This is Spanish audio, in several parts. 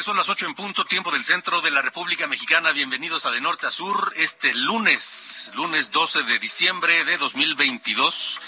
Son las ocho en punto, tiempo del centro de la República Mexicana. Bienvenidos a De Norte a Sur este lunes, lunes 12 de diciembre de 2022.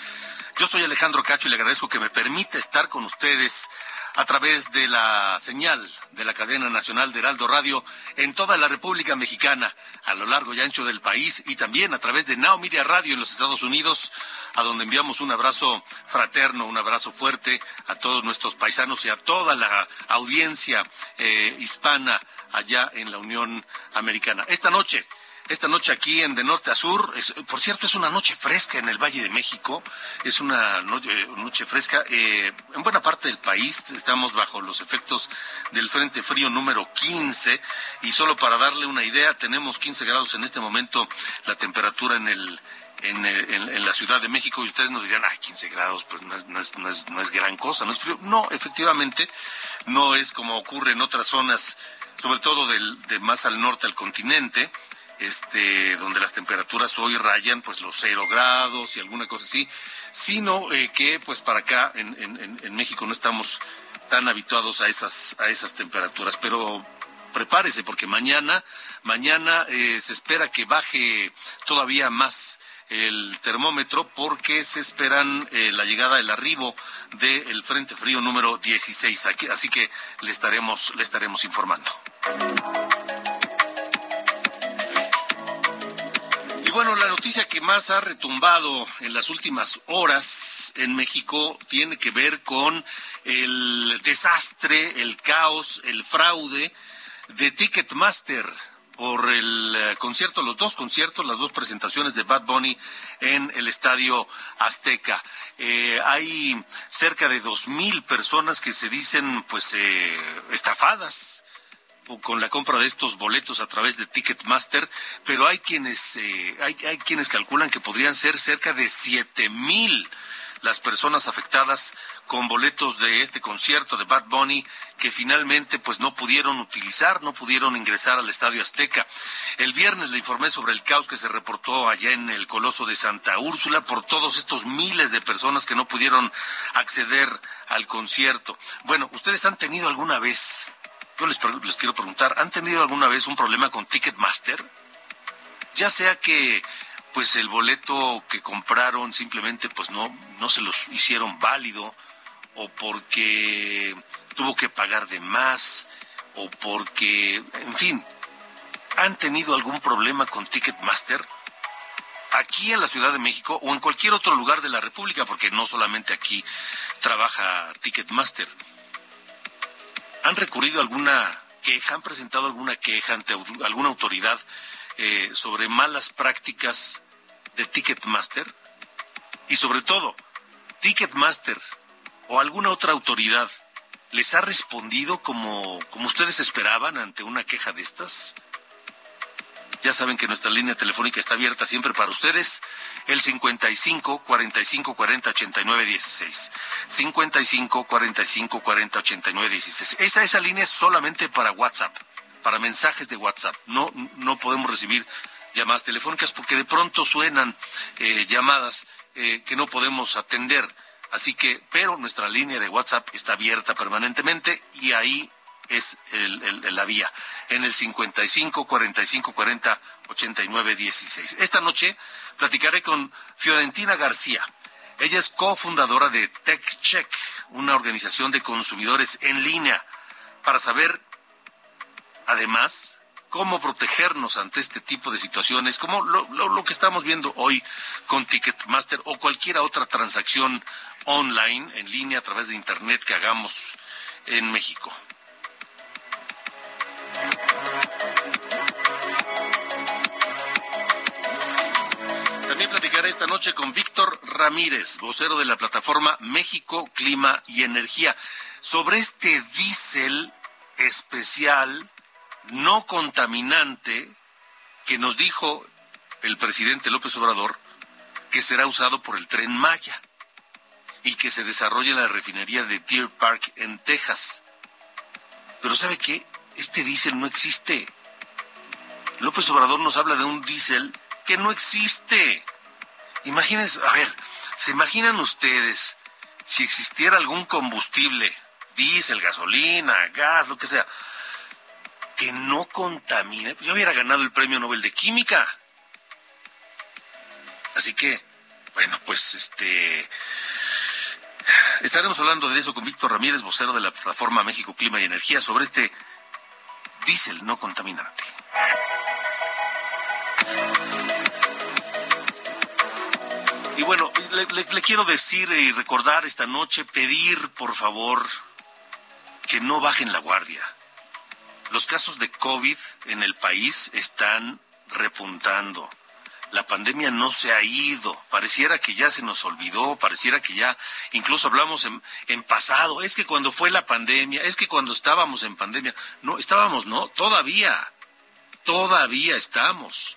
Yo soy Alejandro Cacho y le agradezco que me permita estar con ustedes a través de la señal de la cadena nacional de Heraldo Radio en toda la República Mexicana, a lo largo y ancho del país y también a través de Now Media Radio en los Estados Unidos, a donde enviamos un abrazo fraterno, un abrazo fuerte a todos nuestros paisanos y a toda la audiencia eh, hispana allá en la Unión Americana. Esta noche esta noche aquí en De Norte a Sur. Es, por cierto, es una noche fresca en el Valle de México. Es una noche, noche fresca. Eh, en buena parte del país estamos bajo los efectos del Frente Frío número 15. Y solo para darle una idea, tenemos 15 grados en este momento la temperatura en el en, en, en, la Ciudad de México y ustedes nos dirían, ay, 15 grados, pues no es, no, es, gran cosa, no es frío. No, efectivamente, no es como ocurre en otras zonas, sobre todo del, de más al norte del continente, este, donde las temperaturas hoy rayan pues los cero grados y alguna cosa así, sino eh, que pues para acá en, México no estamos tan habituados a esas, a esas temperaturas, pero prepárese porque mañana, mañana eh, se espera que baje todavía más el termómetro porque se esperan eh, la llegada, el arribo del Frente Frío número 16. Aquí, así que le estaremos, le estaremos informando. Bueno, la noticia que más ha retumbado en las últimas horas en México tiene que ver con el desastre, el caos, el fraude de Ticketmaster por el concierto, los dos conciertos, las dos presentaciones de Bad Bunny en el Estadio Azteca. Eh, hay cerca de dos mil personas que se dicen, pues, eh, estafadas con la compra de estos boletos a través de Ticketmaster, pero hay quienes eh, hay, hay quienes calculan que podrían ser cerca de siete mil las personas afectadas con boletos de este concierto de Bad Bunny que finalmente pues no pudieron utilizar, no pudieron ingresar al Estadio Azteca. El viernes le informé sobre el caos que se reportó allá en el Coloso de Santa Úrsula por todos estos miles de personas que no pudieron acceder al concierto. Bueno, ¿ustedes han tenido alguna vez, yo les, quiero preguntar, ¿han tenido alguna vez un problema con Ticketmaster? Ya sea que pues el boleto que compraron simplemente pues no no se los hicieron válido o porque tuvo que pagar de más o porque en fin han tenido algún problema con Ticketmaster aquí en la Ciudad de México o en cualquier otro lugar de la República porque no solamente aquí trabaja Ticketmaster han recurrido alguna queja han presentado alguna queja ante alguna autoridad eh, sobre malas prácticas de Ticketmaster? Y sobre todo, Ticketmaster o alguna otra autoridad les ha respondido como, como ustedes esperaban ante una queja de estas? Ya saben que nuestra línea telefónica está abierta siempre para ustedes, el 55 45 40 89 16. 55 45 40 89 16. Esa, esa línea es solamente para WhatsApp, para mensajes de WhatsApp. No, no podemos recibir llamadas telefónicas porque de pronto suenan eh, llamadas eh, que no podemos atender. Así que, pero nuestra línea de WhatsApp está abierta permanentemente y ahí es el, la vía, en el 55 45 40 89 16. Esta noche platicaré con Fiorentina García. Ella es cofundadora de TechCheck, una organización de consumidores en línea, para saber, además, cómo protegernos ante este tipo de situaciones, como lo, lo, que estamos viendo hoy con Ticketmaster o cualquier otra transacción online, en línea, a través de Internet que hagamos en México. Esta noche con Víctor Ramírez, vocero de la plataforma México, Clima y Energía, sobre este diésel especial no contaminante que nos dijo el presidente López Obrador que será usado por el tren Maya y que se desarrolla en la refinería de Deer Park en Texas. Pero ¿sabe qué? Este diésel no existe. López Obrador nos habla de un diésel que no existe. Imagínense, a ver, ¿se imaginan ustedes si existiera algún combustible, diésel, gasolina, gas, lo que sea, que no contamine, pues yo hubiera ganado el premio Nobel de Química. Así que, bueno, pues este. Estaremos hablando de eso con Víctor Ramírez, vocero de la plataforma México Clima y Energía, sobre este diésel no contaminante. Y bueno, le, quiero decir y recordar esta noche, pedir por favor que no bajen la guardia los casos de COVID en el país están repuntando. La pandemia no se ha ido. Pareciera que ya se nos olvidó, pareciera que ya incluso hablamos en, en, pasado. Es que cuando fue la pandemia, es que cuando estábamos en pandemia. No, estábamos, no, todavía. Todavía estamos.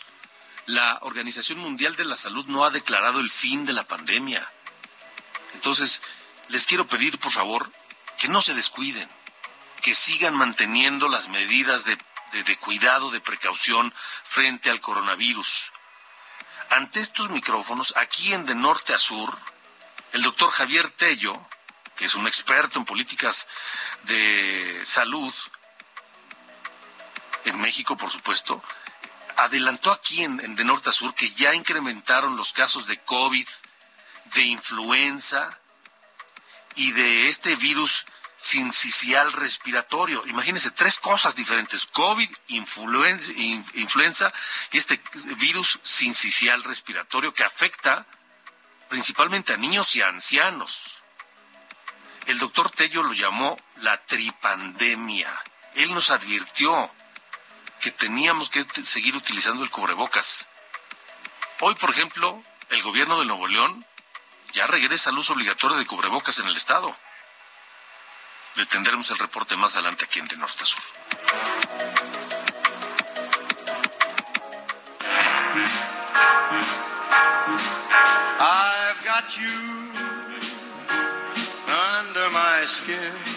La Organización Mundial de la Salud no ha declarado el fin de la pandemia. Entonces, les quiero pedir, por favor, que no se descuiden que sigan manteniendo las medidas de, cuidado, de precaución frente al coronavirus. Ante estos micrófonos, aquí en De Norte a Sur, el doctor Javier Tello, que es un experto en políticas de salud, en México, por supuesto, adelantó aquí en, en, De Norte a Sur que ya incrementaron los casos de COVID, de influenza y de este virus sincicial respiratorio. Imagínense, tres cosas diferentes, COVID, influenza, influenza y este virus sincicial respiratorio que afecta principalmente a niños y a ancianos. El doctor Tello lo llamó la tripandemia. Él nos advirtió que teníamos que seguir utilizando el cubrebocas. Hoy, por ejemplo, el gobierno de Nuevo León ya regresa al uso obligatorio de cubrebocas en el Estado. Le tendremos el reporte más adelante aquí en De Norte a Sur. I've got you under my skin.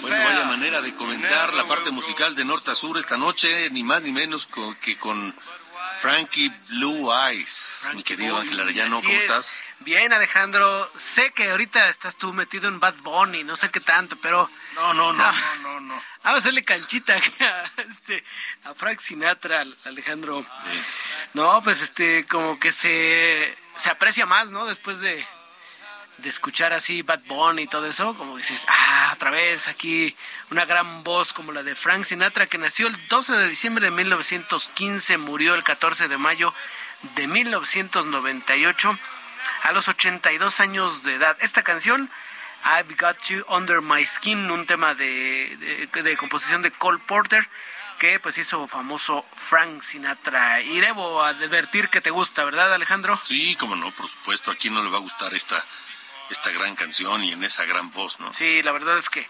Bueno, vaya manera de comenzar la parte musical de norte a sur esta noche, ni más ni menos que con Frankie Blue Eyes. Mi querido Ángel Arellano, ¿cómo estás? Bien, Alejandro. Sé que ahorita estás tú metido en Bad Bunny, no sé qué tanto, pero. No, no, no, no, no. no. Vamos a hacerle canchita a, este, a Frank Sinatra, Alejandro. Sí. No, pues este, como que se, se aprecia más, ¿no? Después de, de escuchar así Bad Bunny y todo eso, como dices, ah, otra vez aquí una gran voz como la de Frank Sinatra, que nació el 12 de diciembre de 1915, murió el 14 de mayo de 1998 a los 82 años de edad. Esta canción, I've Got You Under My Skin, un tema de, de, composición de Cole Porter, que pues hizo famoso Frank Sinatra. Y debo advertir que te gusta, ¿verdad Alejandro? Sí, como no, por supuesto, a quién no le va a gustar esta esta gran canción y en esa gran voz, ¿no? Sí, la verdad es que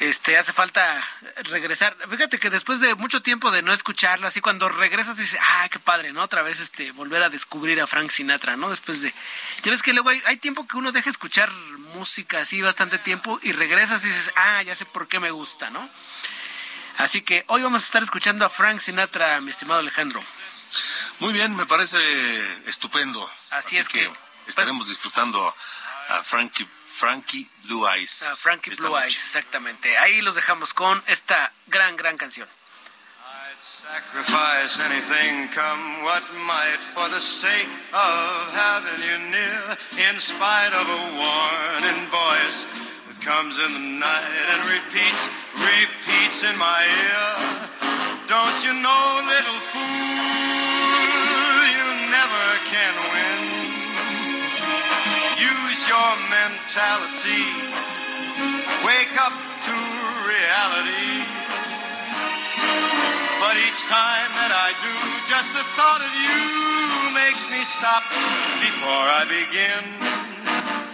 este hace falta regresar. Fíjate que después de mucho tiempo de no escucharlo, así cuando regresas dices, ah, qué padre, ¿no? Otra vez este volver a descubrir a Frank Sinatra, ¿no? Después de ya ves que luego hay, hay tiempo que uno deja escuchar música así bastante tiempo y regresas y dices, ah, ya sé por qué me gusta, ¿no? Así que hoy vamos a estar escuchando a Frank Sinatra, mi estimado Alejandro. Muy bien, me parece estupendo. Así, es que, estaremos pues, disfrutando a Frankie, Frankie Blue Eyes. a Frankie Blue noche. Eyes, exactamente. Ahí los dejamos con esta gran, gran canción. I'd sacrifice anything come what might for the sake of having you near in spite of a warning voice that comes in the night and repeats repeats in my ear don't you know little fool you never can win your mentality wake up to reality but each time that I do, just the thought of you makes me stop before I begin.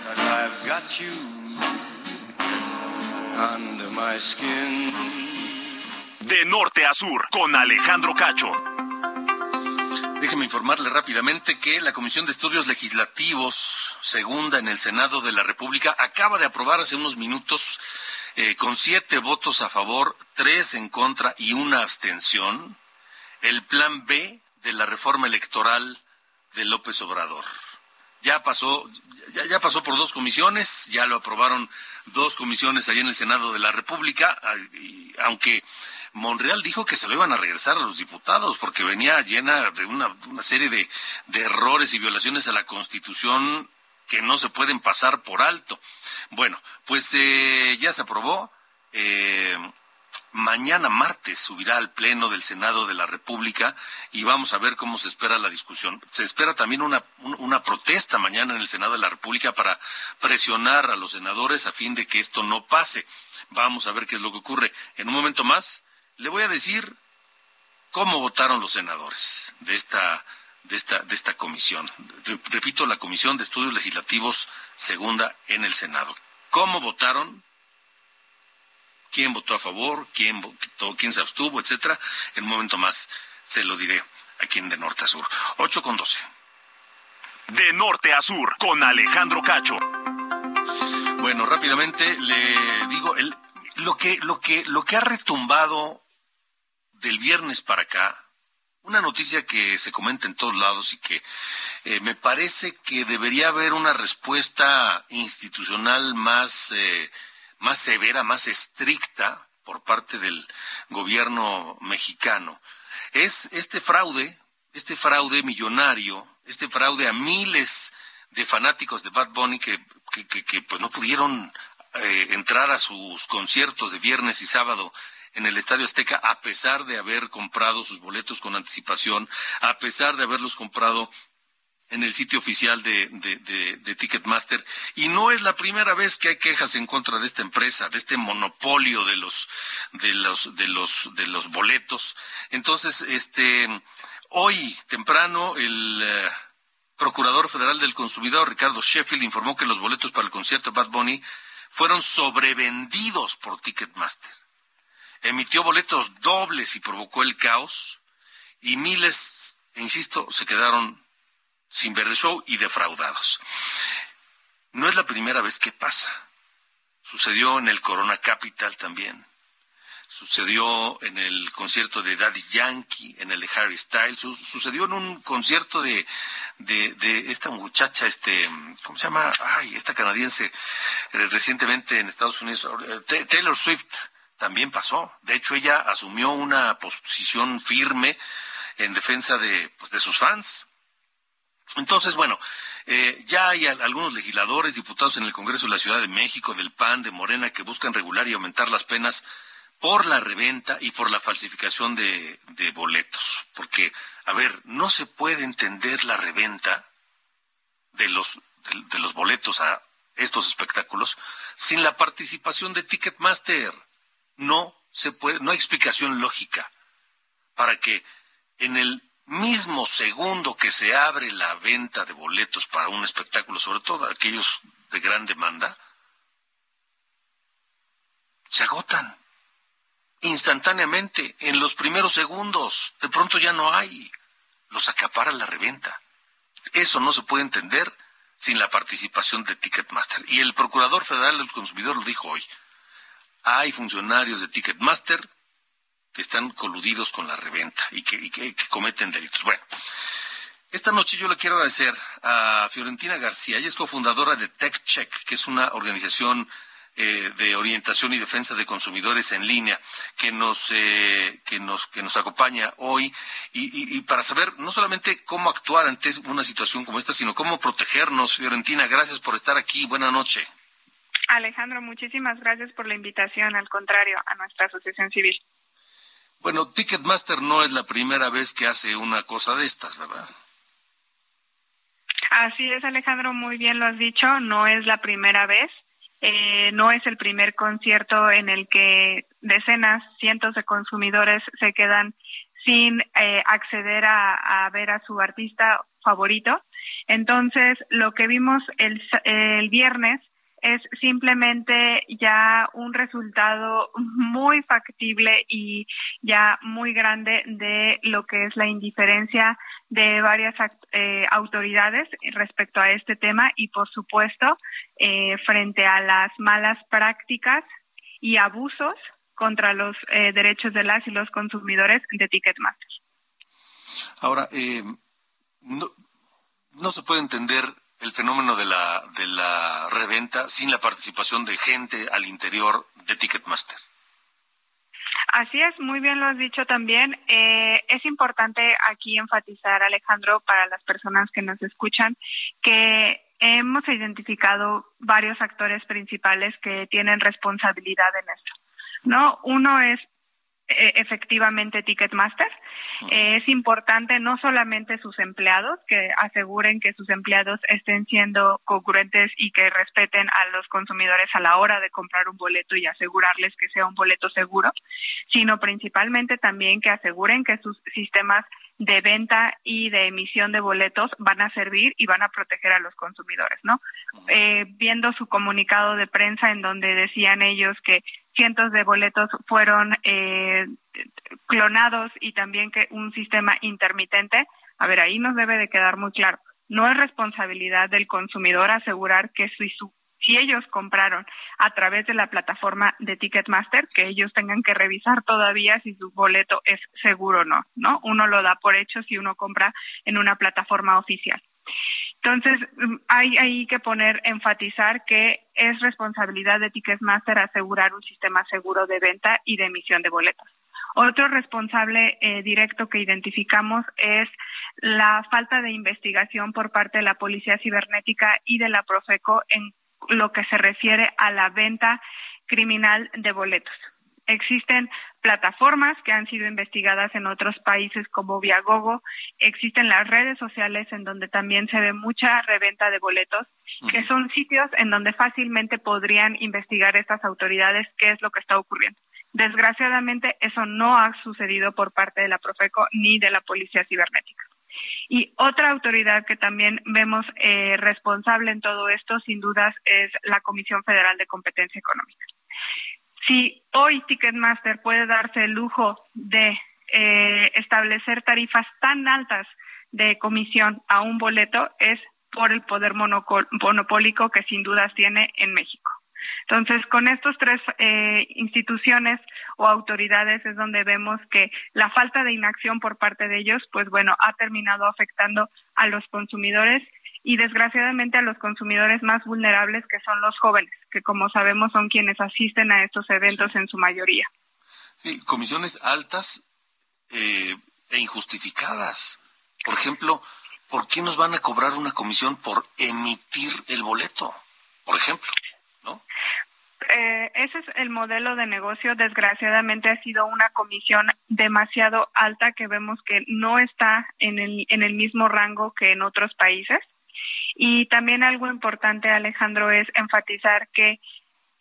Cause I've got you under my skin. De norte a sur, con Alejandro Cacho. Déjeme informarle rápidamente que la Comisión de Estudios Legislativos, segunda en el Senado de la República, acaba de aprobar hace unos minutos, eh, con siete votos a favor, tres en contra y una abstención, el Plan B de la reforma electoral de López Obrador. Ya pasó, ya, ya pasó por dos comisiones, ya lo aprobaron dos comisiones ahí en el Senado de la República, ah, aunque Monreal dijo que se lo iban a regresar a los diputados porque venía llena de una, serie de, de errores y violaciones a la Constitución que no se pueden pasar por alto. Bueno, pues eh, ya se aprobó. eh, mañana martes subirá al Pleno del Senado de la República y vamos a ver cómo se espera la discusión. Se espera también una, un- una protesta mañana en el Senado de la República para presionar a los senadores a fin de que esto no pase. Vamos a ver qué es lo que ocurre. En un momento más le voy a decir cómo votaron los senadores de esta de esta de esta comisión. Re- Repito, la Comisión de Estudios Legislativos segunda en el Senado. ¿Cómo votaron? quién votó a favor, quién votó, quién se abstuvo, etcétera. En un momento más se lo diré aquí en De Norte a Sur. 8 con 12. De norte a sur, con Alejandro Cacho. Bueno, rápidamente le digo el, lo que lo que lo que ha retumbado del viernes para acá, una noticia que se comenta en todos lados y que eh, me parece que debería haber una respuesta institucional más eh, más severa, más estricta por parte del gobierno mexicano. Es este fraude, este fraude millonario, este fraude a miles de fanáticos de Bad Bunny que, que, que- que, pues no pudieron eh, entrar a sus conciertos de viernes y sábado en el Estadio Azteca a pesar de haber comprado sus boletos con anticipación, a pesar de haberlos comprado en el sitio oficial de, Ticketmaster. Y no es la primera vez que hay quejas en contra de esta empresa, de este monopolio de los, de los, de los, de los boletos. Entonces, este, hoy temprano el eh, Procurador Federal del Consumidor, Ricardo Sheffield, informó que los boletos para el concierto de Bad Bunny fueron sobrevendidos por Ticketmaster. Emitió boletos dobles y provocó el caos. Y miles, insisto, se quedaron sin ver show y defraudados. No es la primera vez que pasa. Sucedió en el Corona Capital también. Sucedió en el concierto de Daddy Yankee, en el de Harry Styles. Su- sucedió en un concierto de, de, de esta muchacha, este, ¿cómo se llama? Ay, esta canadiense, eh, recientemente en Estados Unidos. eh, Ta- Taylor Swift también pasó. De hecho, ella asumió una posición firme en defensa de, pues, sus fans. Entonces, bueno, eh, ya hay al- algunos legisladores, diputados en el Congreso de la Ciudad de México, del PAN, de Morena, que buscan regular y aumentar las penas por la reventa y por la falsificación de, boletos. Porque, a ver, no se puede entender la reventa de los, de los boletos a estos espectáculos sin la participación de Ticketmaster. No se puede, no hay explicación lógica para que en el mismo segundo que se abre la venta de boletos para un espectáculo, sobre todo aquellos de gran demanda, se agotan instantáneamente, en los primeros segundos. De pronto ya no hay. Los acapara la reventa. Eso no se puede entender sin la participación de Ticketmaster. Y el Procurador Federal del Consumidor lo dijo hoy. Hay funcionarios de Ticketmaster que están coludidos con la reventa y que, cometen delitos. Bueno, esta noche yo le quiero agradecer a Fiorentina García. Ella es cofundadora de TechCheck, que es una organización eh, de orientación y defensa de consumidores en línea que nos eh, que nos que nos acompaña hoy y, y, para saber no solamente cómo actuar ante una situación como esta sino cómo protegernos Fiorentina gracias por estar aquí buena noche Alejandro muchísimas gracias por la invitación al contrario a nuestra asociación civil bueno Ticketmaster no es la primera vez que hace una cosa de estas verdad Así es, Alejandro, muy bien lo has dicho, no es la primera vez. Eh, no es el primer concierto en el que decenas, cientos de consumidores se quedan sin eh, acceder a, ver a su artista favorito. Entonces, lo que vimos el, el viernes es simplemente ya un resultado muy factible y ya muy grande de lo que es la indiferencia de varias eh, autoridades respecto a este tema y, por supuesto, eh, frente a las malas prácticas y abusos contra los eh, derechos de las y los consumidores de Ticketmaster. Ahora, no, no se puede entender el fenómeno de la, de la reventa sin la participación de gente al interior de Ticketmaster. Así es, muy bien lo has dicho también. Eh, es importante aquí enfatizar, Alejandro, para las personas que nos escuchan, que hemos identificado varios actores principales que tienen responsabilidad en esto. ¿no? Uno es efectivamente Ticketmaster. es importante no solamente sus empleados, que aseguren que sus empleados estén siendo congruentes y que respeten a los consumidores a la hora de comprar un boleto y asegurarles que sea un boleto seguro, sino principalmente también que aseguren que sus sistemas de venta y de emisión de boletos van a servir y van a proteger a los consumidores, ¿no? Eh, viendo su comunicado de prensa en donde decían ellos que cientos de boletos fueron eh, clonados y también que un sistema intermitente. A ver, ahí nos debe de quedar muy claro. No es responsabilidad del consumidor asegurar que si, si ellos compraron a través de la plataforma de Ticketmaster, que ellos tengan que revisar todavía si su boleto es seguro o no, ¿no? Uno lo da por hecho si uno compra en una plataforma oficial. Entonces, mm, hay, que poner, enfatizar que es responsabilidad de Ticketmaster asegurar un sistema seguro de venta y de emisión de boletos. Otro responsable eh, directo que identificamos es la falta de investigación por parte de la Policía Cibernética y de la Profeco en lo que se refiere a la venta criminal de boletos. Existen plataformas que han sido investigadas en otros países como Viagogo, existen las redes sociales en donde también se ve mucha reventa de boletos, que son sitios en donde fácilmente podrían investigar estas autoridades qué es lo que está ocurriendo. Desgraciadamente, eso no ha sucedido por parte de la Profeco ni de la Policía Cibernética. Y otra autoridad que también vemos eh, responsable en todo esto, sin dudas, es la Comisión Federal de Competencia Económica. Si hoy Ticketmaster puede darse el lujo de eh, establecer tarifas tan altas de comisión a un boleto, es por el poder monopólico que sin dudas tiene en México. Entonces, con estos tres eh, instituciones o autoridades es donde vemos que la falta de inacción por parte de ellos, pues bueno, ha terminado afectando a los consumidores y desgraciadamente a los consumidores más vulnerables que son los jóvenes, que como sabemos son quienes asisten a estos eventos en su mayoría. Sí, comisiones altas eh, e injustificadas. Por ejemplo, ¿por qué nos van a cobrar una comisión por emitir el boleto? Por ejemplo. Eh, ese es el modelo de negocio. Desgraciadamente ha sido una comisión demasiado alta que vemos que no está en el, en el mismo rango que en otros países. Y también algo importante, Alejandro, es enfatizar que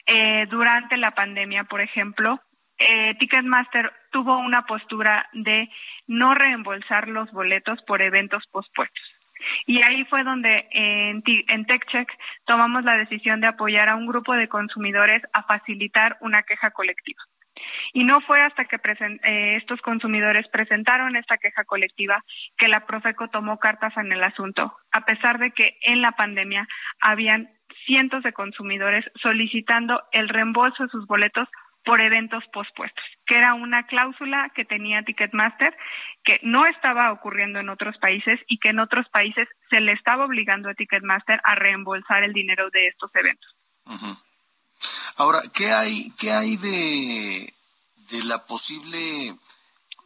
eh, durante la pandemia, por ejemplo, eh, Ticketmaster tuvo una postura de no reembolsar los boletos por eventos pospuestos. Y ahí fue donde en, en TechCheck tomamos la decisión de apoyar a un grupo de consumidores a facilitar una queja colectiva. Y no fue hasta que eh, estos consumidores presentaron esta queja colectiva que la Profeco tomó cartas en el asunto, a pesar de que en la pandemia habían cientos de consumidores solicitando el reembolso de sus boletos por eventos pospuestos, que era una cláusula que tenía Ticketmaster que no estaba ocurriendo en otros países y que en otros países se le estaba obligando a Ticketmaster a reembolsar el dinero de estos eventos. Ahora, ¿qué hay, qué hay de, de la posible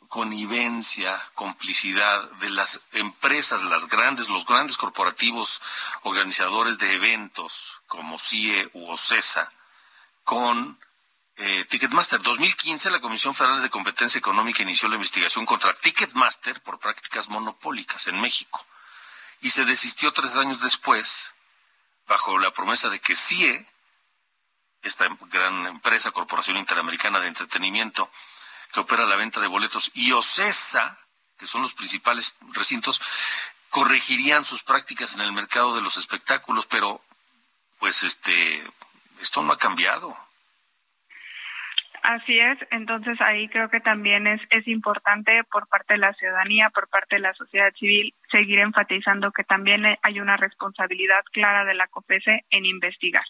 connivencia, complicidad de las empresas, las grandes, los grandes corporativos organizadores de eventos como CIE u OCESA con eh, Ticketmaster. 2015 la Comisión Federal de Competencia Económica inició la investigación contra Ticketmaster por prácticas monopólicas en México y se desistió tres años después bajo la promesa de que CIE esta gran empresa, Corporación Interamericana de Entretenimiento, que opera la venta de boletos, y OCESA, que son los principales recintos, corregirían sus prácticas en el mercado de los espectáculos, pero pues este esto no ha cambiado. Así es, entonces ahí creo que también es, es importante por parte de la ciudadanía, por parte de la sociedad civil, seguir enfatizando que también hay una responsabilidad clara de la COPESE en investigar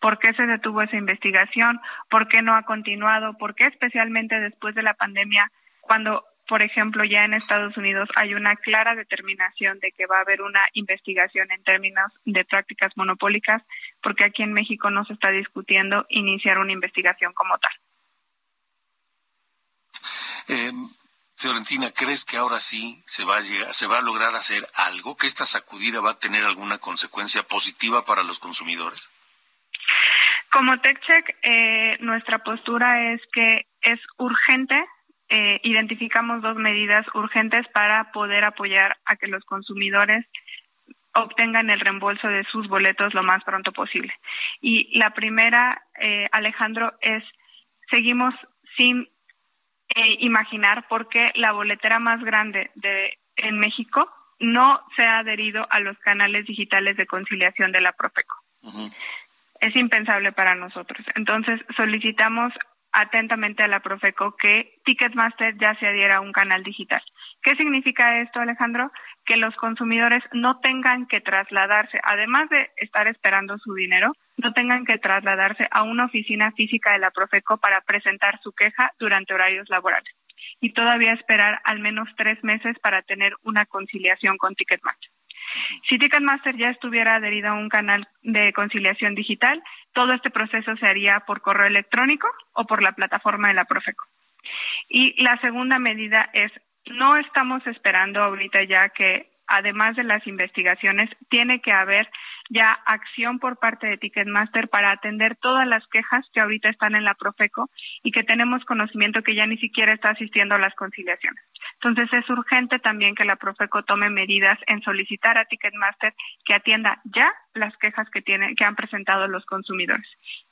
por qué se detuvo esa investigación, por qué no ha continuado, por qué especialmente después de la pandemia, cuando, por ejemplo, ya en Estados Unidos hay una clara determinación de que va a haber una investigación en términos de prácticas monopólicas, porque aquí en México no se está discutiendo iniciar una investigación como tal. Eh, Fiorentina, ¿crees que ahora sí se va, a se va a lograr hacer algo? ¿Que esta sacudida va a tener alguna consecuencia positiva para los consumidores? Como TechCheck, eh, nuestra postura es que es urgente, eh, identificamos dos medidas urgentes para poder apoyar a que los consumidores obtengan el reembolso de sus boletos lo más pronto posible. Y la primera, eh, Alejandro, es seguimos sin eh, imaginar por qué la boletera más grande de en México no se ha adherido a los canales digitales de conciliación de la Profeco es impensable para nosotros. Entonces solicitamos atentamente a la Profeco que Ticketmaster ya se adhiera a un canal digital. ¿Qué significa esto, Alejandro? Que los consumidores no tengan que trasladarse, además de estar esperando su dinero, no tengan que trasladarse a una oficina física de la Profeco para presentar su queja durante horarios laborales y todavía esperar al menos tres meses para tener una conciliación con Ticketmaster. Si Ticketmaster ya estuviera adherido a un canal de conciliación digital, todo este proceso se haría por correo electrónico o por la plataforma de la Profeco. Y la segunda medida es, no estamos esperando ahorita ya que, además de las investigaciones, tiene que haber ya acción por parte de Ticketmaster para atender todas las quejas que ahorita están en la Profeco y que tenemos conocimiento que ya ni siquiera está asistiendo a las conciliaciones. Entonces es urgente también que la Profeco tome medidas en solicitar a Ticketmaster que atienda ya las quejas que tienen que han presentado los consumidores,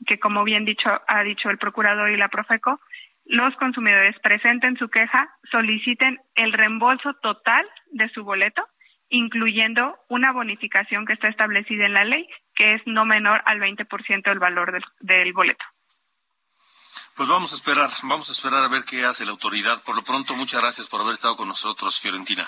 que como bien dicho ha dicho el procurador y la Profeco, los consumidores presenten su queja, soliciten el reembolso total de su boleto incluyendo una bonificación que está establecida en la ley, que es no menor al 20% del valor del, del boleto. Pues vamos a esperar, vamos a esperar a ver qué hace la autoridad. Por lo pronto, muchas gracias por haber estado con nosotros, Fiorentina.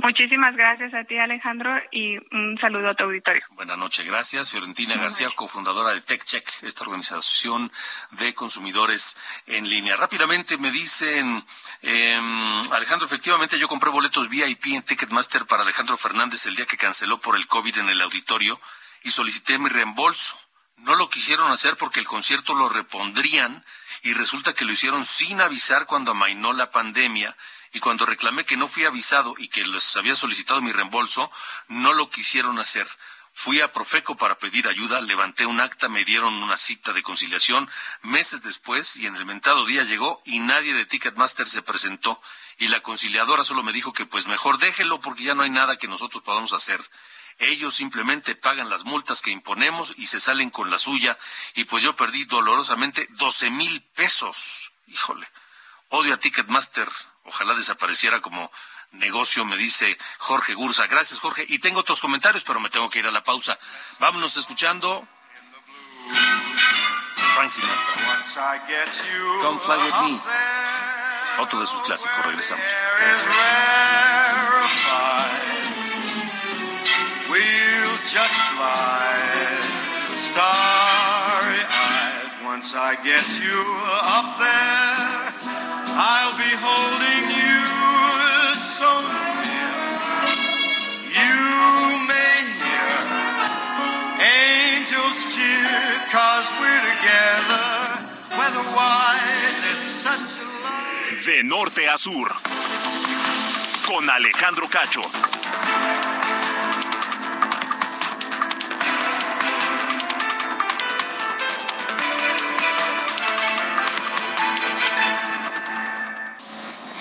Muchísimas gracias a ti, Alejandro, y un saludo a tu auditorio. Buenas noches, gracias. Fiorentina García, cofundadora de TechCheck, esta organización de consumidores en línea. Rápidamente me dicen, em, Alejandro, efectivamente yo compré boletos VIP en Ticketmaster para Alejandro Fernández el día que canceló por el COVID en el auditorio y solicité mi reembolso. No lo quisieron hacer porque el concierto lo repondrían y resulta que lo hicieron sin avisar cuando amainó la pandemia y cuando reclamé que no fui avisado y que les había solicitado mi reembolso, no lo quisieron hacer. Fui a Profeco para pedir ayuda, levanté un acta, me dieron una cita de conciliación meses después y en el mentado día llegó y nadie de Ticketmaster se presentó y la conciliadora solo me dijo que pues mejor déjelo porque ya no hay nada que nosotros podamos hacer. Ellos simplemente pagan las multas que imponemos y se salen con la suya y pues yo perdí dolorosamente doce mil pesos. Híjole, odio a Ticketmaster, ojalá desapareciera como negocio, me dice Jorge Gursa. Gracias, Jorge. Y tengo otros comentarios, pero me tengo que ir a la pausa. Vámonos escuchando. Frank Sinatra. Come fly with me. Otro de sus clásicos. Regresamos. Once I get you up there, I'll be holding you so near. You may hear angels cheer, cause we're together. It's such a love. De norte a sur. Con Alejandro Cacho.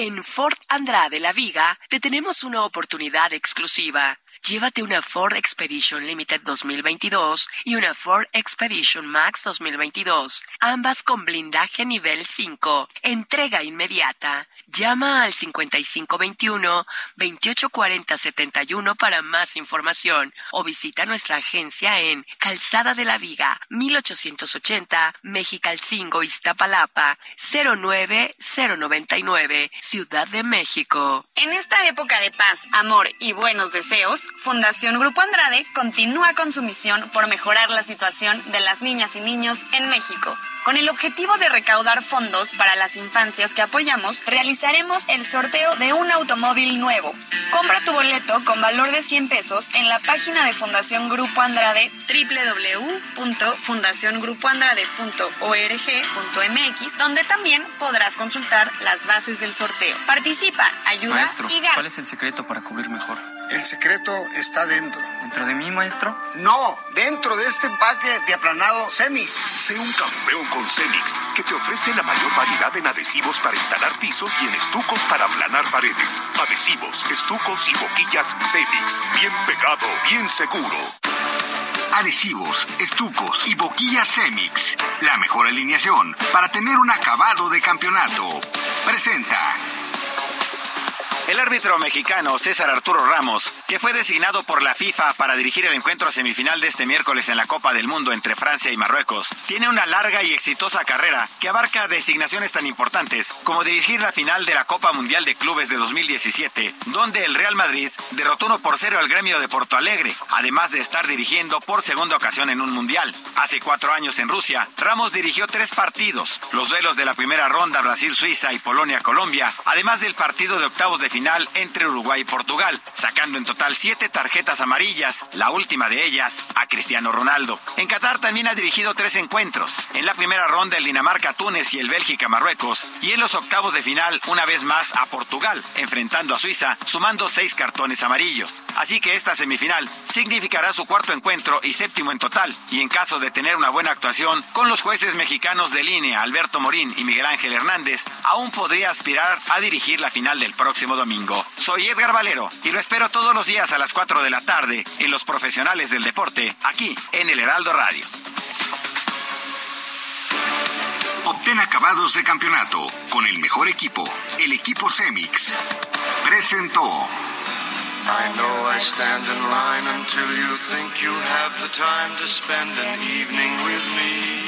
En Ford Andrade La Viga te tenemos una oportunidad exclusiva. Llévate una Ford Expedition Limited 2022 y una Ford Expedition Max 2022, ambas con blindaje nivel 5. Entrega inmediata. Llama al 5521-284071 para más información o visita nuestra agencia en Calzada de la Viga, 1880, Mexicalcingo, Iztapalapa, 09099, Ciudad de México. En esta época de paz, amor y buenos deseos, Fundación Grupo Andrade continúa con su misión por mejorar la situación de las niñas y niños en México. Con el objetivo de recaudar fondos para las infancias que apoyamos, realizaremos el sorteo de un automóvil nuevo. Compra tu boleto con valor de 100 pesos en la página de Fundación Grupo Andrade www.fundaciongrupoandrade.org.mx, donde también podrás consultar las bases del sorteo. Participa, ayuda Maestro, y gana. ¿cuál es el secreto para cubrir mejor? El secreto está dentro. ¿Dentro de mí, maestro? No, dentro de este empaque de aplanado Semis. Sé un campeón con Cemix, que te ofrece la mayor variedad en adhesivos para instalar pisos y en estucos para aplanar paredes. Adhesivos, estucos y boquillas Cemix. Bien pegado, bien seguro. Adhesivos, estucos y boquillas Cemix. La mejor alineación para tener un acabado de campeonato. Presenta. El árbitro mexicano César Arturo Ramos, que fue designado por la FIFA para dirigir el encuentro semifinal de este miércoles en la Copa del Mundo entre Francia y Marruecos, tiene una larga y exitosa carrera que abarca designaciones tan importantes como dirigir la final de la Copa Mundial de Clubes de 2017, donde el Real Madrid derrotó 1 por 0 al gremio de Porto Alegre, además de estar dirigiendo por segunda ocasión en un mundial. Hace cuatro años en Rusia, Ramos dirigió tres partidos, los duelos de la primera ronda Brasil-Suiza y Polonia-Colombia, además del partido de octavos de final entre Uruguay y Portugal, sacando en total siete tarjetas amarillas, la última de ellas a Cristiano Ronaldo. En Qatar también ha dirigido tres encuentros. En la primera ronda el Dinamarca-Túnez y el Bélgica-Marruecos, y en los octavos de final una vez más a Portugal, enfrentando a Suiza, sumando seis cartones amarillos. Así que esta semifinal significará su cuarto encuentro y séptimo en total, y en caso de tener una buena actuación con los jueces mexicanos de línea Alberto Morín y Miguel Ángel Hernández, aún podría aspirar a dirigir la final del próximo domingo. Soy Edgar Valero y lo espero todos los días a las 4 de la tarde en Los Profesionales del Deporte, aquí en el Heraldo Radio. Obtén acabados de campeonato con el mejor equipo, el equipo Cemix. Presentó. I know I stand in line until you think you have the time to spend an evening with me.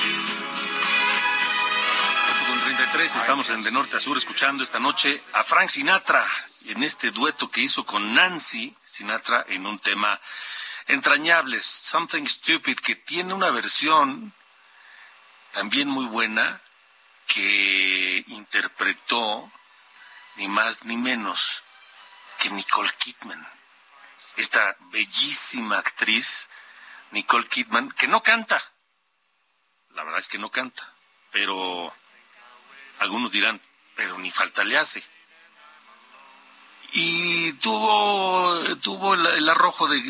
33, estamos en De Norte a Sur escuchando esta noche a Frank Sinatra en este dueto que hizo con Nancy Sinatra en un tema entrañable, Something Stupid, que tiene una versión también muy buena que interpretó ni más ni menos que Nicole Kidman, esta bellísima actriz Nicole Kidman, que no canta, la verdad es que no canta, pero algunos dirán, pero ni falta le hace. Y tuvo, tuvo el, arrojo de,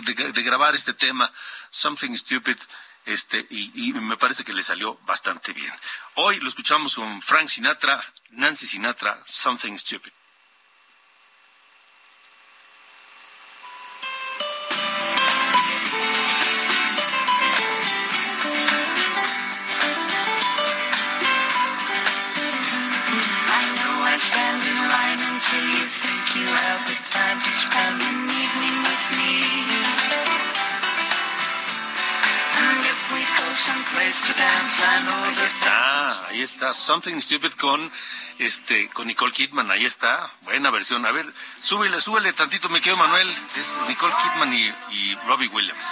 grabar este tema, Something Stupid, este, y me parece que le salió bastante bien. Hoy lo escuchamos con Frank Sinatra, Nancy Sinatra, Something Stupid. Ahí está, Something Stupid con, este, con Nicole Kidman, ahí está, buena versión. A ver, súbele, súbele tantito, me quedo Manuel, es Nicole Kidman y, Robbie Williams.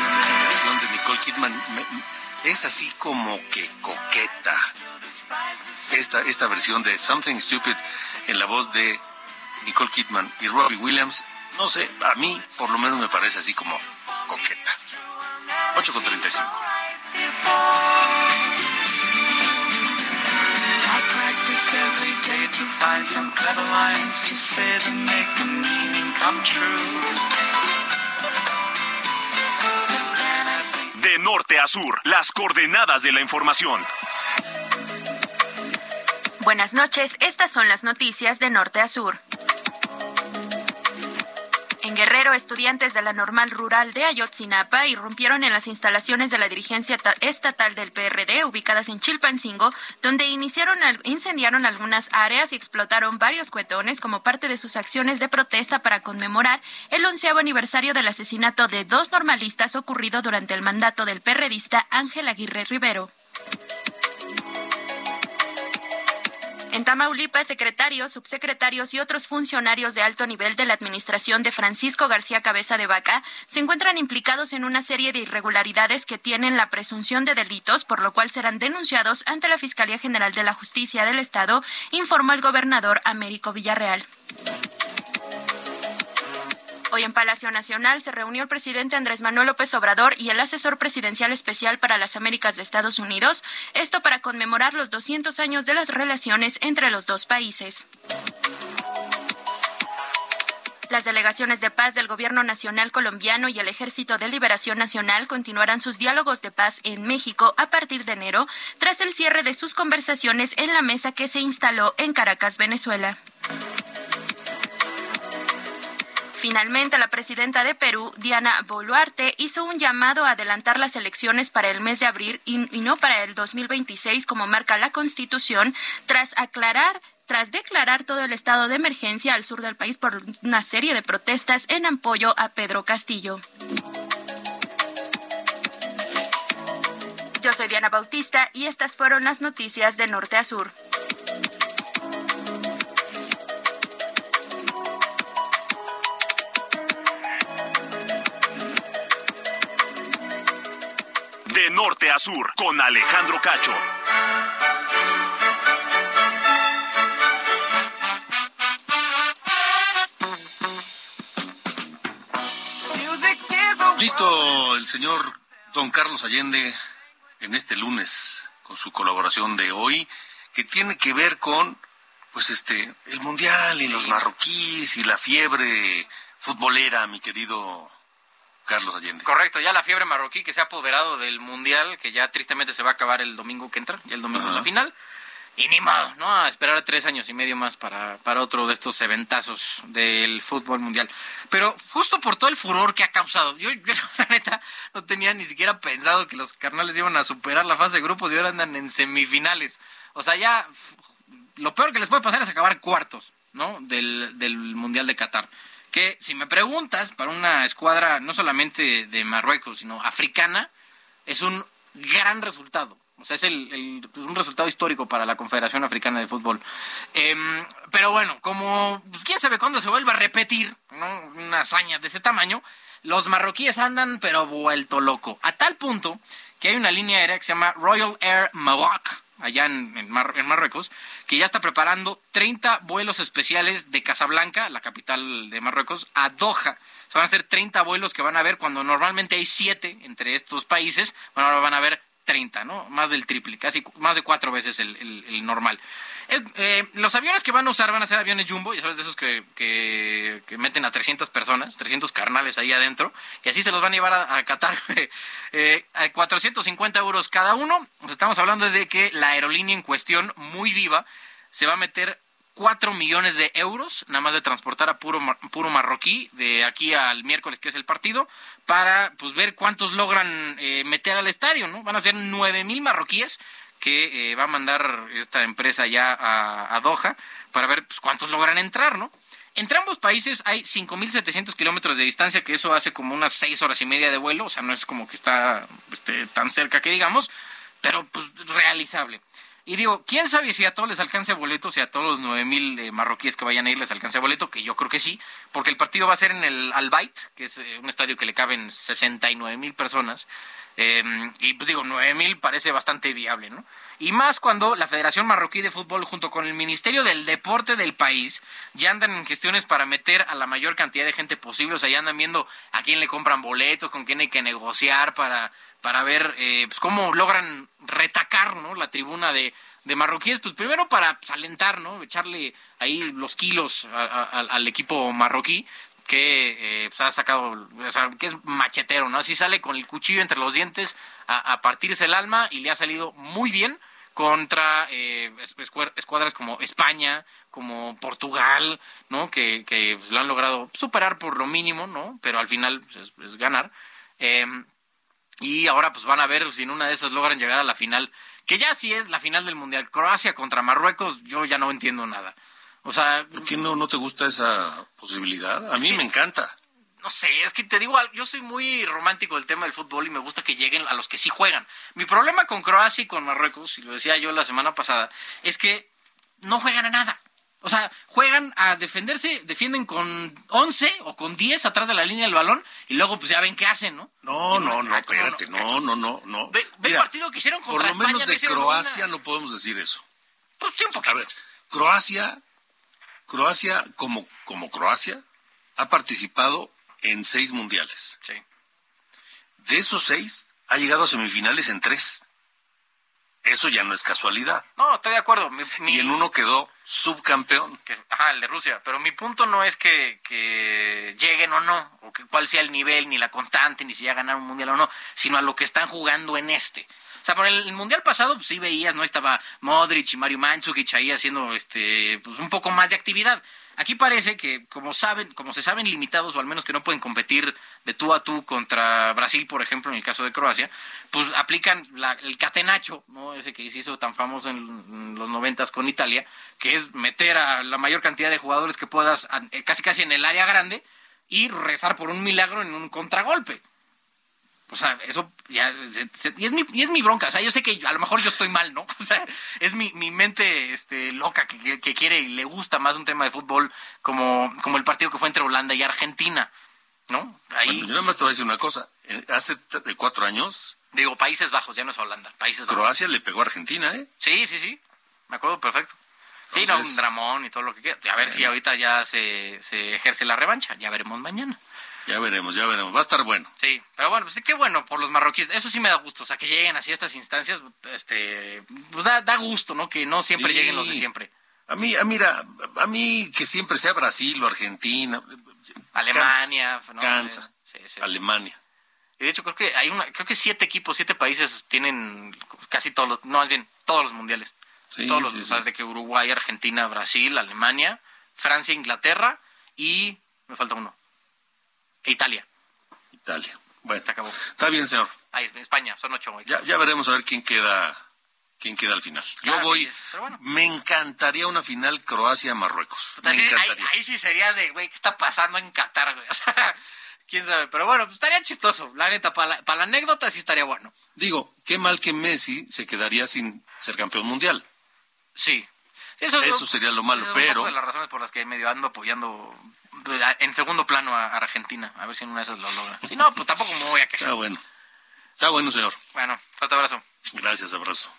Es que esta versión de Nicole Kidman me- es así como que coqueta. Esta, esta versión de Something Stupid en la voz de Nicole Kidman y Robbie Williams, no sé, a mí por lo menos me parece así como coqueta. 8 con 35. I practice every day to find some clever lines to say to make the meaning come true. De norte a sur, las coordenadas de la información. Buenas noches, estas son las noticias de norte a sur. Guerrero, estudiantes de la normal rural de Ayotzinapa irrumpieron en las instalaciones de la dirigencia ta- estatal del PRD ubicadas en Chilpancingo, donde iniciaron incendiaron algunas áreas y explotaron varios cuetones como parte de sus acciones de protesta para conmemorar el onceavo aniversario del asesinato de dos normalistas ocurrido durante el mandato del perredista Ángel Aguirre Rivero. En Tamaulipas, secretarios, subsecretarios y otros funcionarios de alto nivel de la administración de Francisco García Cabeza de Vaca se encuentran implicados en una serie de irregularidades que tienen la presunción de delitos, por lo cual serán denunciados ante la Fiscalía General de la Justicia del Estado, informó el gobernador Américo Villarreal. Hoy en Palacio Nacional se reunió el presidente Andrés Manuel López Obrador y el asesor presidencial especial para las Américas de Estados Unidos, esto para conmemorar los 200 años de las relaciones entre los dos países. Las delegaciones de paz del Gobierno Nacional colombiano y el Ejército de Liberación Nacional continuarán sus diálogos de paz en México a partir de enero, tras el cierre de sus conversaciones en la mesa que se instaló en Caracas, Venezuela. Finalmente, la presidenta de Perú, Diana Boluarte, hizo un llamado a adelantar las elecciones para el mes de abril y, no para el 2026, como marca la Constitución, tras aclarar tras declarar todo el estado de emergencia al sur del país por una serie de protestas en apoyo a Pedro Castillo. Yo soy Diana Bautista y estas fueron las noticias de norte a sur. De norte a sur, con Alejandro Cacho. Listo el señor don Carlos Allende en este lunes con su colaboración de hoy que tiene que ver con pues este el mundial y los marroquíes y la fiebre futbolera, mi querido Carlos Allende. Correcto, ya la fiebre marroquí que se ha apoderado del mundial, que ya tristemente se va a acabar el domingo que entra, ya el domingo es la final. Y ni modo, ¿no? A esperar tres años y medio más para, para otro de estos eventazos del fútbol mundial. Pero justo por todo el furor que ha causado, yo, yo la neta no tenía ni siquiera pensado que los carnales iban a superar la fase de grupos y ahora andan en semifinales. O sea, ya lo peor que les puede pasar es acabar cuartos, ¿no? Del, del Mundial de Qatar. Que si me preguntas, para una escuadra no solamente de Marruecos, sino africana, es un gran resultado. O sea, es el, pues, un resultado histórico para la Confederación Africana de Fútbol. Em, pero bueno, como pues, quién sabe cuándo se vuelva a repetir una hazaña de ese tamaño, los marroquíes andan pero vuelto loco. A tal punto que hay una línea aérea que se llama Royal Air Maroc, allá en, en Mar- en Marruecos, que ya está preparando 30 vuelos especiales de Casablanca, la capital de Marruecos, a Doha. Se van a hacer 30 vuelos que van a haber cuando normalmente hay 7 entre estos países, bueno, ahora van a haber 30, ¿no? Más del triple, casi más de cuatro veces el, el- el normal. Es- eh, los aviones que van a usar van a ser aviones jumbo, ya sabes, de esos que, meten a 300 personas, 300 carnales ahí adentro, y así se los van a llevar a, Qatar eh, a 450 euros cada uno. Estamos hablando de que la aerolínea en cuestión, muy viva, se va a meter 4 millones de euros, nada más de transportar a puro, puro marroquí de aquí al miércoles, que es el partido, para pues ver cuántos logran eh, meter al estadio, ¿no? Van a ser 9 mil marroquíes que eh, va a mandar esta empresa ya a, a Doha para ver pues, cuántos logran entrar, ¿no? Entre ambos países hay 5.700 kilómetros de distancia, que eso hace como unas 6 horas y media de vuelo, o sea, no es como que está este, tan cerca que digamos, pero pues realizable. Y digo, ¿quién sabe si a todos les alcance boleto, si a todos los 9000 eh, marroquíes que vayan a ir les alcance boleto? Que yo creo que sí, porque el partido va a ser en el Al Bayt, que es eh, un estadio que le caben 69 mil personas. Eh, y pues digo, 9000 parece bastante viable, ¿no? Y más cuando la Federación Marroquí de Fútbol, junto con el Ministerio del Deporte del país, ya andan en gestiones para meter a la mayor cantidad de gente posible. O sea, ya andan viendo a quién le compran boletos, con quién hay que negociar para, para ver eh, pues, cómo logran retacar ¿no? la tribuna de, de marroquíes. Pues primero para pues, alentar, ¿no? Echarle ahí los kilos a- al equipo marroquí que eh, pues, ha sacado, o sea, que es machetero, ¿no? Así sale con el cuchillo entre los dientes a, partirse el alma y le ha salido muy bien contra eh, escuadras como España, como Portugal, ¿no? Que, pues, lo han logrado superar por lo mínimo, ¿no? Pero al final pues, es, ganar. Em, y ahora pues van a ver si en una de esas logran llegar a la final, que ya sí es la final del Mundial. Croacia contra Marruecos, yo ya no entiendo nada. O sea, ¿Por qué no, no te gusta esa posibilidad? A mí me encanta. no sé, es que te digo, yo soy muy romántico del tema del fútbol y me gusta que lleguen a los que sí juegan. Mi problema con Croacia y con Marruecos, y lo decía yo la semana pasada, es que no juegan a nada. O sea, juegan a defenderse, defienden con 11 o con 10 atrás de la línea del balón y luego pues ya ven qué hacen, ¿no? No, no, no, espérate, no, no, no, no. Ve, ve el partido que hicieron Por contra lo menos de Croacia una- no podemos decir eso. Pues sí, un poquito. A ver, Croacia, Croacia como, como Croacia, ha participado en seis mundiales. Sí. De esos seis, ha llegado a semifinales en tres. Eso ya no es casualidad. No, estoy de acuerdo. Mi- mi- Y en uno quedó subcampeón. que- ajá, el de Rusia. Pero mi punto no es que, que lleguen o no, o que cuál sea el nivel, ni la constante, ni si ya ganaron un mundial o no, sino a lo que están jugando en este. O sea, por el, mundial pasado, pues sí veías, ¿no? Estaba Modric y Mario Mandzukic ahí haciendo este, pues un poco más de actividad. Aquí parece que, como saben, como se saben limitados, o al menos que no pueden competir de tú a tú contra Brasil, por ejemplo, en el caso de Croacia, pues aplican la- el catenacho, ¿no? Ese que se hizo tan famoso en, los noventas con Italia, que es meter a la mayor cantidad de jugadores que puedas, eh, casi casi en el área grande, y rezar por un milagro en un contragolpe. O sea, eso ya. se- se- y, es mi, y es mi bronca. O sea, yo sé que a lo mejor yo estoy mal, ¿no? O sea, es mi, mi mente este, loca que, que- quiere y le gusta más un tema de fútbol como, como el partido que fue entre Holanda y Argentina, ¿no? Ahí, Bueno, yo nada más te voy a decir una cosa. Eh, Hace t- cuatro años, digo, Países Bajos, ya no es Holanda. Países Bajos. Croacia le pegó a Argentina, ¿eh? Sí, sí, sí. Me acuerdo perfecto. Sí, no, un dramón y todo lo que quiera. A ver si ahorita ya se, se ejerce la revancha. Ya veremos mañana. Ya veremos, ya veremos. Va a estar bueno. Sí, pero bueno, pues qué bueno por los marroquíes. Eso sí me da gusto. O sea, que lleguen así a estas instancias, este, pues da, da gusto, ¿no? Que no siempre Sí. lleguen los de siempre. A mí, a, mira, a mí que siempre sea Brasil o Argentina. Alemania, ¿no? Cansa. Sí, sí, sí. Alemania. Y de hecho creo que hay una, creo que siete equipos, siete países tienen casi todos los, no más bien, todos los mundiales. Sí, Todos los, o sea, de que Uruguay, Argentina, Brasil, Alemania, Francia, Inglaterra y me falta uno. E Italia. Italia. Bueno, Se acabó. está bien, señor. Ahí, España, son ocho. Ya, ya veremos a ver quién queda quién queda al final. Yo Ah, voy, bueno. me encantaría una final Croacia-Marruecos. Me encantaría. ahí sí sería de, güey, ¿qué está pasando en Qatar, güey? O sea, quién sabe. Pero bueno, pues estaría chistoso. La neta, para la, para la anécdota sí estaría bueno. Digo, qué mal que Messi se quedaría sin ser campeón mundial. Sí. Eso, sería lo malo, Esa es un pero poco de las razones por las que medio ando apoyando en segundo plano a Argentina. A ver si en una de esas lo logra. Si no, pues tampoco me voy a quejar. está bueno. Está bueno, señor. Bueno, fuerte abrazo. Gracias, abrazo.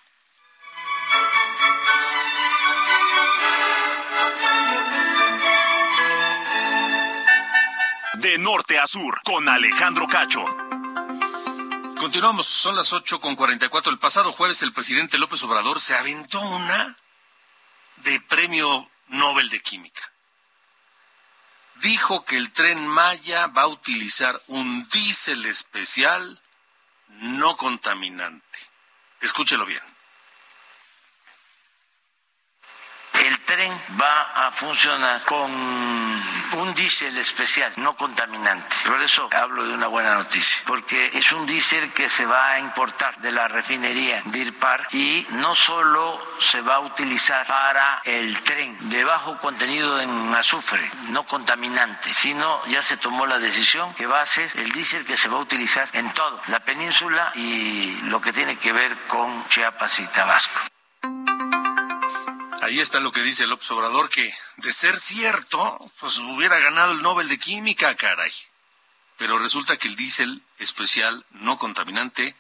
De norte a sur, con Alejandro Cacho. Continuamos, son las 8 con 44. El pasado jueves el presidente López Obrador se aventó una de premio Nobel de Química. Dijo que el tren Maya va a utilizar un diésel especial no contaminante. Escúchelo bien. El tren va a funcionar con un diésel especial, no contaminante. Por eso hablo de una buena noticia, porque es un diésel que se va a importar de la refinería Dirpar y no solo se va a utilizar para el tren de bajo contenido en azufre, no contaminante, sino ya se tomó la decisión que va a ser el diésel que se va a utilizar en toda la península y lo que tiene que ver con Chiapas y Tabasco. Ahí está lo que dice López Obrador, que de ser cierto, pues hubiera ganado el Nobel de Química, caray. Pero resulta que el diésel especial no contaminante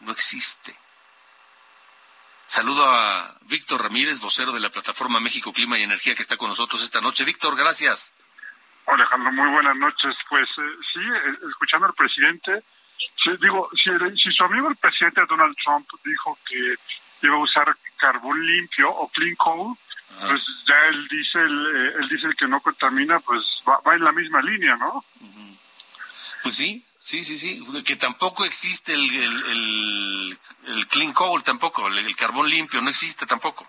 no existe. Saludo a Víctor Ramírez, vocero de la plataforma México Clima y Energía, que está con nosotros esta noche. Víctor, gracias. Alejandro, muy buenas noches. Pues eh, sí, eh, escuchando al presidente, digo, si su amigo el presidente Donald Trump dijo que iba a usar carbón limpio o clean coal, pues ya el diésel, eh, el diésel que no contamina, pues va, va en la misma línea, ¿no? Pues sí, sí, sí, sí. Que tampoco existe el, el, el- el clean coal, tampoco. El, el carbón limpio no existe tampoco.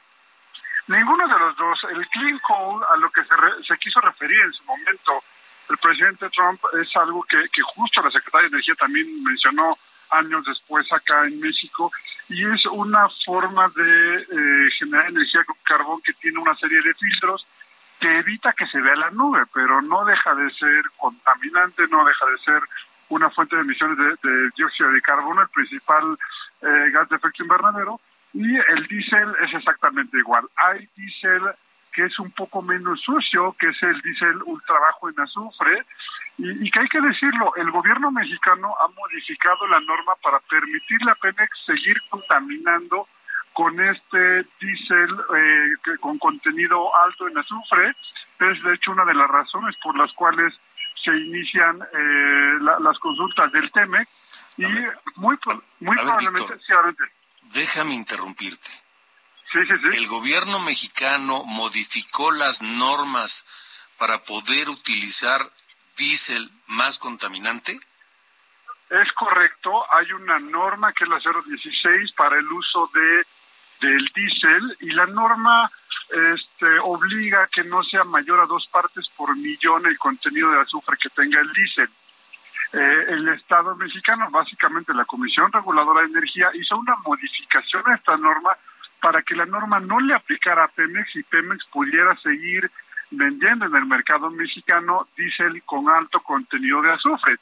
Ninguno de los dos. El clean coal, a lo que se, re- se quiso referir en su momento el presidente Trump, es algo que, que justo la secretaria de Energía también mencionó años después acá en México, y es una forma de eh, generar energía con carbón que tiene una serie de filtros que evita que se vea la nube, pero no deja de ser contaminante, no deja de ser una fuente de emisiones de, dióxido de carbono, el principal eh, gas de efecto invernadero, y el diésel es exactamente igual. Hay diésel que es un poco menos sucio, que es el diésel ultra bajo en azufre, y, y que hay que decirlo, el gobierno mexicano ha modificado la norma para permitirle a Pemex seguir contaminando con este diésel eh, que- con contenido alto en azufre. Es de hecho una de las razones por las cuales se inician eh, la- las consultas del TEMEC y muy, muy ver, probablemente, Víctor. sí, adelante. Déjame interrumpirte. Sí, sí, sí. El gobierno mexicano modificó las normas para poder utilizar diésel más contaminante. Es correcto, hay una norma que es la 016 para el uso de del diésel y la norma este, obliga que no sea mayor a dos partes por millón el contenido de azufre que tenga el diésel. Eh, el Estado mexicano, básicamente la Comisión Reguladora de Energía, hizo una modificación a esta norma para que la norma no le aplicara a Pemex y Pemex pudiera seguir vendiendo en el mercado mexicano diésel con alto contenido de azufre.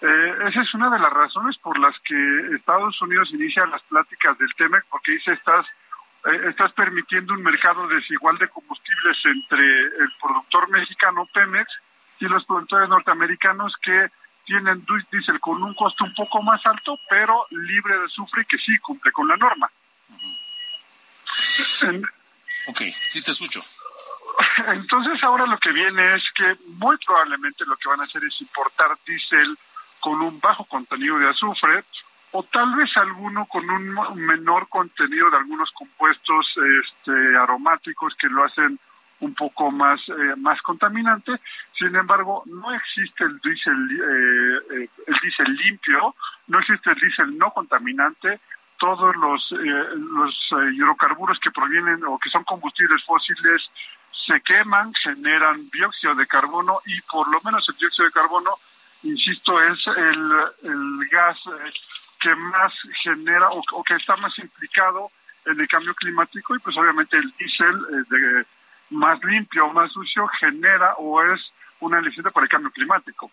Eh, esa es una de las razones por las que Estados Unidos inicia las pláticas del TEMEC, porque dice estás, eh, estás permitiendo un mercado desigual de combustibles entre el productor mexicano Pemex y los productores norteamericanos que tienen diésel con un costo un poco más alto, pero libre de azufre y que sí cumple con la norma. En- Ok, sí te escucho. Entonces ahora lo que viene es que muy probablemente lo que van a hacer es importar diésel con un bajo contenido de azufre o tal vez alguno con un menor contenido de algunos compuestos este, aromáticos que lo hacen un poco más eh, más contaminante. Sin embargo, no existe el diésel eh, eh, el diésel limpio, no existe el diésel no contaminante. todos los, eh, los eh, hidrocarburos que provienen o que son combustibles fósiles se queman, generan dióxido de carbono y por lo menos el dióxido de carbono, insisto, es el, el gas eh, que más genera o, que está más implicado en el cambio climático y pues obviamente el diésel eh, de más limpio o más sucio genera o es una aliciente para el cambio climático.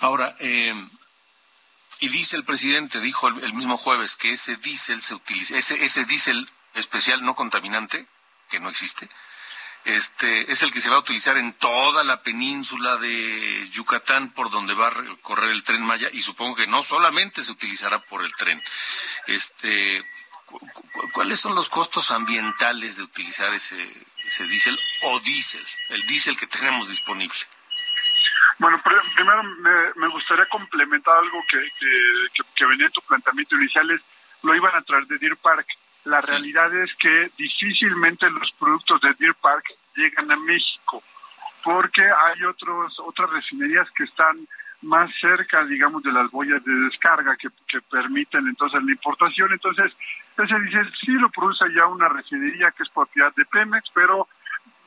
Ahora, eh, y dice el presidente, dijo el, el, mismo jueves que ese diésel se utiliza, ese, ese diésel especial no contaminante, que no existe, este es el que se va a utilizar en toda la península de Yucatán por donde va a correr el tren Maya y supongo que no solamente se utilizará por el tren. Este ¿cuáles son los costos ambientales de utilizar ese ese diésel o diésel, el diésel que tenemos disponible? Bueno, primero me, me gustaría complementar algo que, que, que, venía en tu planteamiento inicial, es lo iban a Deer Park. La sí. realidad es que difícilmente los productos de Deer Park llegan a México, porque hay otros otras refinerías que están más cerca, digamos, de las boyas de descarga que, que permiten entonces la importación. Entonces, ese dice, sí lo produce ya una refinería que es propiedad de Pemex, pero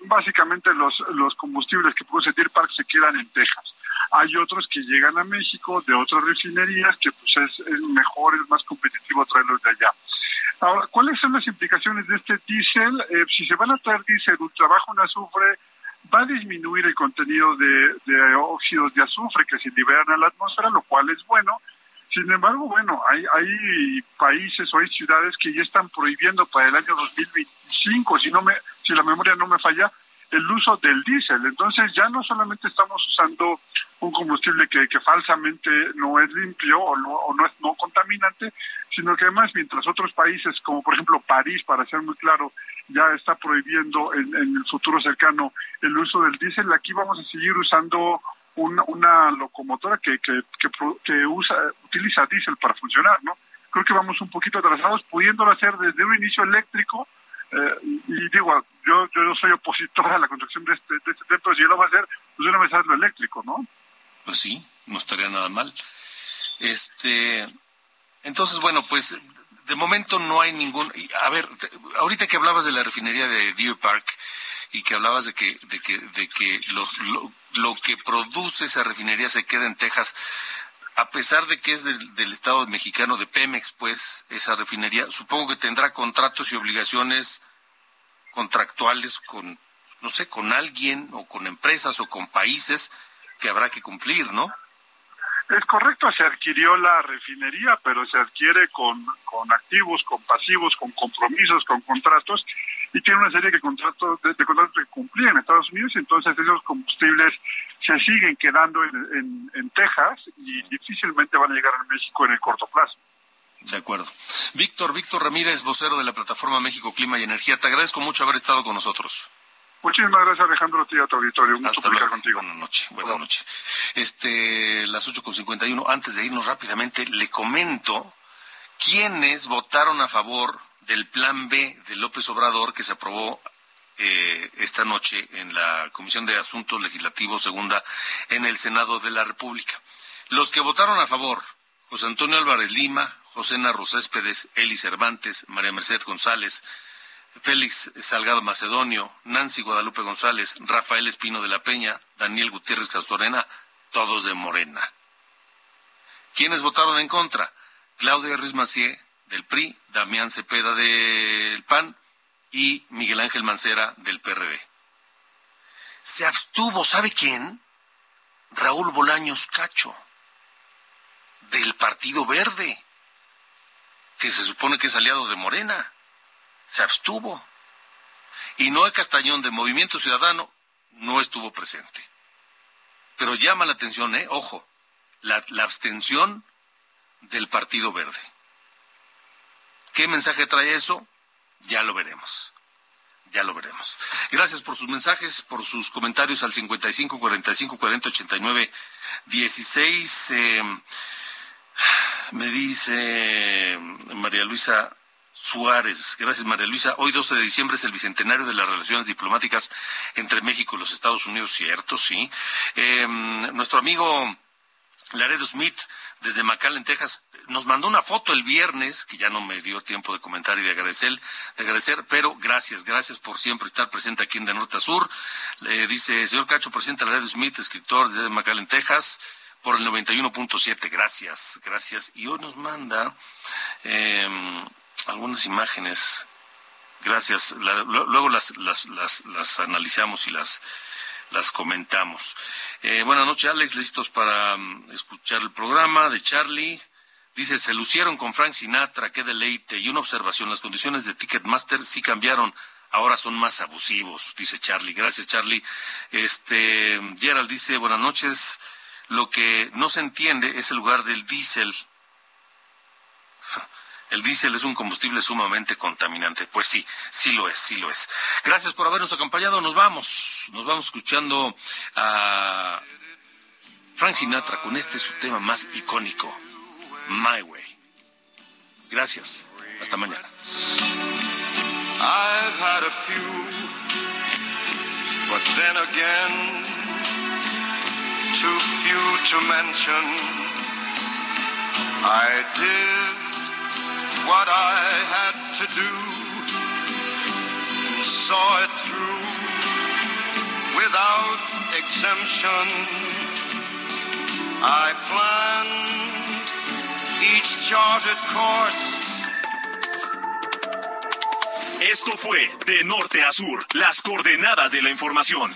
básicamente los, los combustibles que produce Deer Park se quedan en Texas. Hay otros que llegan a México de otras refinerías que pues es, mejor, es más competitivo traerlos de allá. Ahora, ¿cuáles son las implicaciones de este diésel? Eh, si se van a traer diésel ultra bajo en azufre, va a disminuir el contenido de, de óxidos de azufre que se liberan a la atmósfera, lo cual es bueno. Sin embargo, bueno, hay, hay países o hay ciudades que ya están prohibiendo para el año 2025, si no me, si la memoria no me falla, el uso del diésel. Entonces ya no solamente estamos usando un combustible que, que falsamente no es limpio o no, o no es no contaminante, sino que además mientras otros países, como por ejemplo París, para ser muy claro, ya está prohibiendo en, en el futuro cercano el uso del diésel, aquí vamos a seguir usando una, una locomotora que, que, que, que, usa, utiliza diésel para funcionar, ¿no? Creo que vamos un poquito atrasados, pudiéndolo hacer desde un inicio eléctrico, eh, y digo, yo, yo soy opositor a la construcción de este, de este tren, pero si yo lo va a hacer, pues una vez lo eléctrico, ¿no? Pues sí, no estaría nada mal. Este, entonces, bueno, pues de momento no hay ningún. A ver, ahorita que hablabas de la refinería de Deer Park y que hablabas de que, de que, de que los, lo, lo que produce esa refinería se queda en Texas, a pesar de que es del, del, Estado mexicano de Pemex, pues, esa refinería, supongo que tendrá contratos y obligaciones contractuales con, no sé, con alguien o con empresas o con países que habrá que cumplir, ¿no? Es correcto, se adquirió la refinería, pero se adquiere con, con activos, con pasivos, con compromisos, con contratos, y tiene una serie de contratos, de, de contratos que cumplir en Estados Unidos, entonces esos combustibles se siguen quedando en, en, en Texas y difícilmente van a llegar a México en el corto plazo. De acuerdo. Víctor, Víctor Ramírez, vocero de la plataforma México Clima y Energía, te agradezco mucho haber estado con nosotros. Muchísimas gracias, Alejandro, a ti a tu auditorio. Un luego. contigo. Buenas noches. Buenas noches. Este, las 8.51, antes de irnos rápidamente, le comento quiénes votaron a favor del plan B de López Obrador que se aprobó eh, esta noche en la Comisión de Asuntos Legislativos Segunda en el Senado de la República. Los que votaron a favor, José Antonio Álvarez Lima, José Narro Céspedes, Eli Cervantes, María Mercedes González, Félix Salgado Macedonio, Nancy Guadalupe González, Rafael Espino de la Peña, Daniel Gutiérrez Castorena, todos de Morena. ¿Quiénes votaron en contra? Claudia Ruiz Macié, del PRI, Damián Cepeda del PAN y Miguel Ángel Mancera del PRD. Se abstuvo, ¿sabe quién? Raúl Bolaños Cacho, del Partido Verde, que se supone que es aliado de Morena se abstuvo. Y Noé Castañón de Movimiento Ciudadano no estuvo presente. Pero llama la atención, ¿eh? Ojo, la, abstención del Partido Verde. ¿Qué mensaje trae eso? Ya lo veremos. Ya lo veremos. Gracias por sus mensajes, por sus comentarios al 55 45 40 89 16. Eh, me dice María Luisa Suárez. Gracias, María Luisa. Hoy, 12 de diciembre, es el bicentenario de las relaciones diplomáticas entre México y los Estados Unidos, cierto, sí. Eh, nuestro amigo Laredo Smith desde McAllen, Texas. Nos mandó una foto el viernes, que ya no me dio tiempo de comentar y de agradecer, de agradecer, pero gracias, gracias por siempre estar presente aquí en De Norte a Sur. Le dice, señor Cacho, presidente de la Radio Smith, escritor desde McAllen, Texas, por el 91.7. Gracias, gracias. Y hoy nos manda eh, algunas imágenes. Gracias. La, luego las, las, las, las analizamos y las las comentamos. Eh, buenas noches, Alex. Listos para um, escuchar el programa de Charlie. Dice, se lucieron con Frank Sinatra, qué deleite. Y una observación, las condiciones de Ticketmaster sí cambiaron, ahora son más abusivos, dice Charlie. Gracias, Charlie. Este, Gerald dice, buenas noches. Lo que no se entiende es el lugar del diésel. El diésel es un combustible sumamente contaminante. Pues sí, sí lo es, sí lo es. Gracias por habernos acompañado. Nos vamos, nos vamos escuchando a Frank Sinatra con este su tema más icónico. My Way. Gracias. Hasta mañana. I've had a few, but then again, too few to mention. I did what I had to do, saw it through without exemption. I planned each charted course. Esto fue De Norte a Sur, las coordenadas de la información.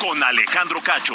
Con Alejandro Cacho.